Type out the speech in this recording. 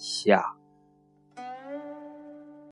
下。